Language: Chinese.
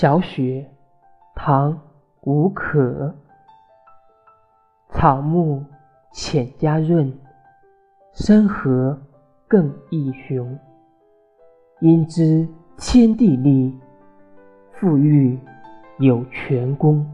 小雪唐吴可。草木浅加润。山河更易雄。因知天地力富裕有全功。